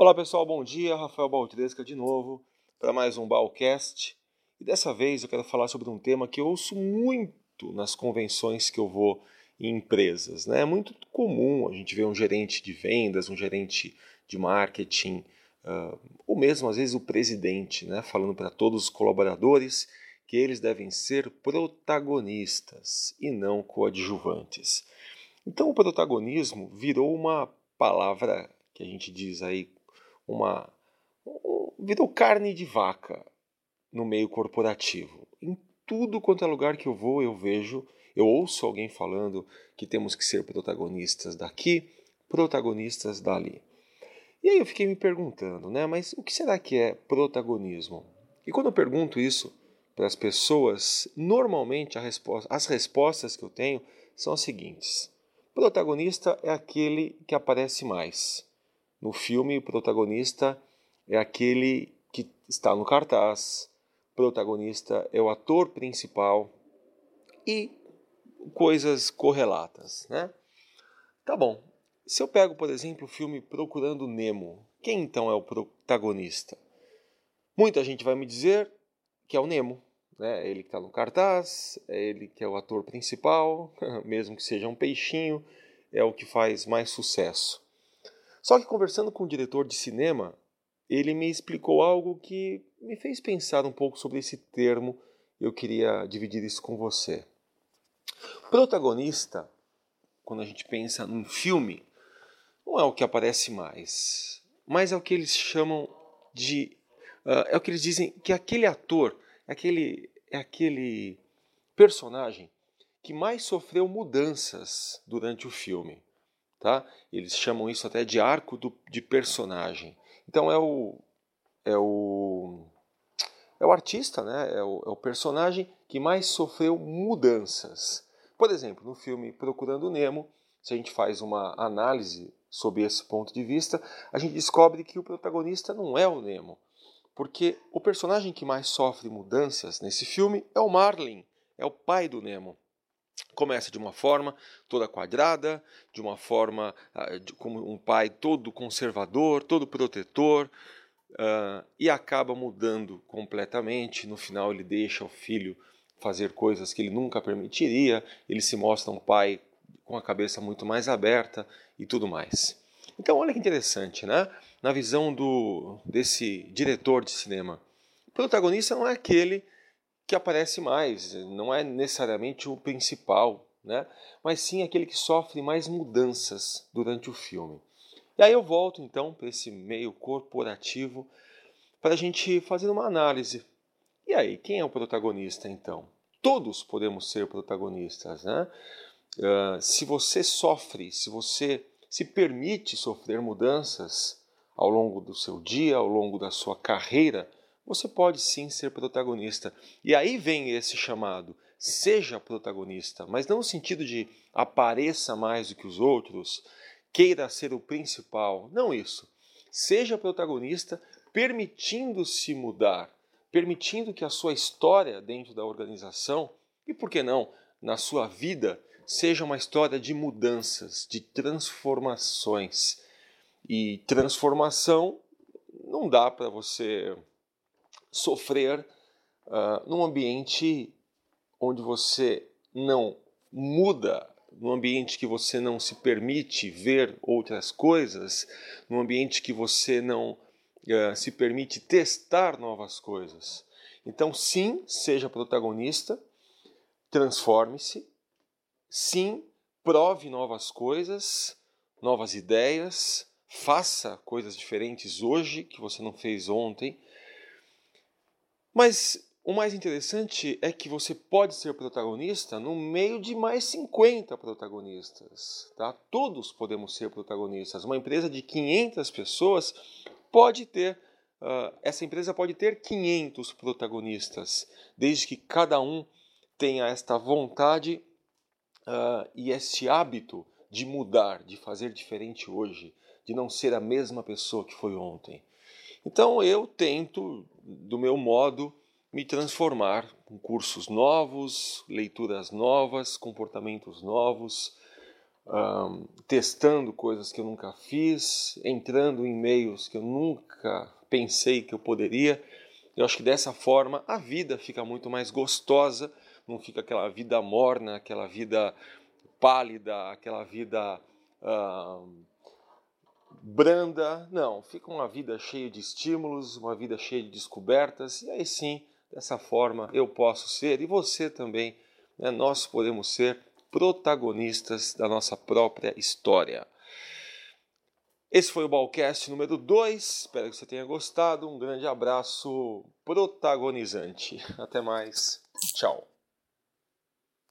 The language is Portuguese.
Olá pessoal, bom dia. Rafael Baltresca de novo para mais um Balcast. E dessa vez eu quero falar sobre um tema que eu ouço muito nas convenções que eu vou em empresas. Né? É muito comum a gente ver um gerente de vendas, um gerente de marketing, uh, ou mesmo às vezes o presidente, né? falando para todos os colaboradores que eles devem ser protagonistas e não coadjuvantes. Então o protagonismo virou uma palavra que a gente diz aí uma virou carne de vaca no meio corporativo. Em tudo quanto é lugar que eu vou, eu vejo, eu ouço alguém falando que temos que ser protagonistas daqui, protagonistas dali. E aí eu fiquei me perguntando, né, mas o que será que é protagonismo? E quando eu pergunto isso para as pessoas, normalmente resposta, as respostas que eu tenho são as seguintes: protagonista é aquele que aparece mais. No filme, o protagonista é aquele que está no cartaz, o protagonista é o ator principal e coisas correlatas, né? Tá bom. Se eu pego, por exemplo, o filme Procurando Nemo, quem então é o protagonista? Muita gente vai me dizer que é o Nemo, né? Ele que está no cartaz, é ele que é o ator principal, mesmo que seja um peixinho, é o que faz mais sucesso. Só que conversando com o diretor de cinema, ele me explicou algo que me fez pensar um pouco sobre esse termo. Eu queria dividir isso com você. Protagonista, quando a gente pensa num filme, não é o que aparece mais, mas é o que eles chamam de. Uh, é o que eles dizem que aquele ator, aquele, é aquele personagem que mais sofreu mudanças durante o filme. Tá? Eles chamam isso até de arco do, de personagem. Então é o, é o, é o artista, né? é, o, é o personagem que mais sofreu mudanças. Por exemplo, no filme Procurando Nemo, se a gente faz uma análise sob esse ponto de vista, a gente descobre que o protagonista não é o Nemo, porque o personagem que mais sofre mudanças nesse filme é o Marlin, é o pai do Nemo. Começa de uma forma toda quadrada, de uma forma de, como um pai todo conservador, todo protetor, uh, e acaba mudando completamente. No final, ele deixa o filho fazer coisas que ele nunca permitiria, ele se mostra um pai com a cabeça muito mais aberta e tudo mais. Então, olha que interessante, né? Na visão do, desse diretor de cinema, o protagonista não é aquele que aparece mais, não é necessariamente o principal, né? mas sim aquele que sofre mais mudanças durante o filme. E aí eu volto então para esse meio corporativo para a gente fazer uma análise. E aí, quem é o protagonista então? Todos podemos ser protagonistas, né? Uh, se você sofre, se você se permite sofrer mudanças ao longo do seu dia, ao longo da sua carreira, você pode sim ser protagonista. E aí vem esse chamado: seja protagonista, mas não no sentido de apareça mais do que os outros, queira ser o principal. Não isso. Seja protagonista, permitindo-se mudar, permitindo que a sua história dentro da organização e, por que não, na sua vida, seja uma história de mudanças, de transformações. E transformação não dá para você sofrer uh, num ambiente onde você não muda, num ambiente que você não se permite ver outras coisas, num ambiente que você não uh, se permite testar novas coisas. Então, sim, seja protagonista, transforme-se, sim, prove novas coisas, novas ideias, faça coisas diferentes hoje que você não fez ontem mas o mais interessante é que você pode ser protagonista no meio de mais 50 protagonistas. Tá? Todos podemos ser protagonistas. Uma empresa de 500 pessoas pode ter, uh, essa empresa pode ter 500 protagonistas, desde que cada um tenha esta vontade uh, e esse hábito de mudar, de fazer diferente hoje, de não ser a mesma pessoa que foi ontem. Então eu tento, do meu modo, me transformar com cursos novos, leituras novas, comportamentos novos, um, testando coisas que eu nunca fiz, entrando em meios que eu nunca pensei que eu poderia. Eu acho que dessa forma a vida fica muito mais gostosa, não fica aquela vida morna, aquela vida pálida, aquela vida branda. Não, fica uma vida cheia de estímulos, uma vida cheia de descobertas, e aí sim, dessa forma eu posso ser, e você também, né, nós podemos ser protagonistas da nossa própria história. Esse foi o Balcast número 2. Espero que você tenha gostado. Um grande abraço protagonizante. Até mais. Tchau.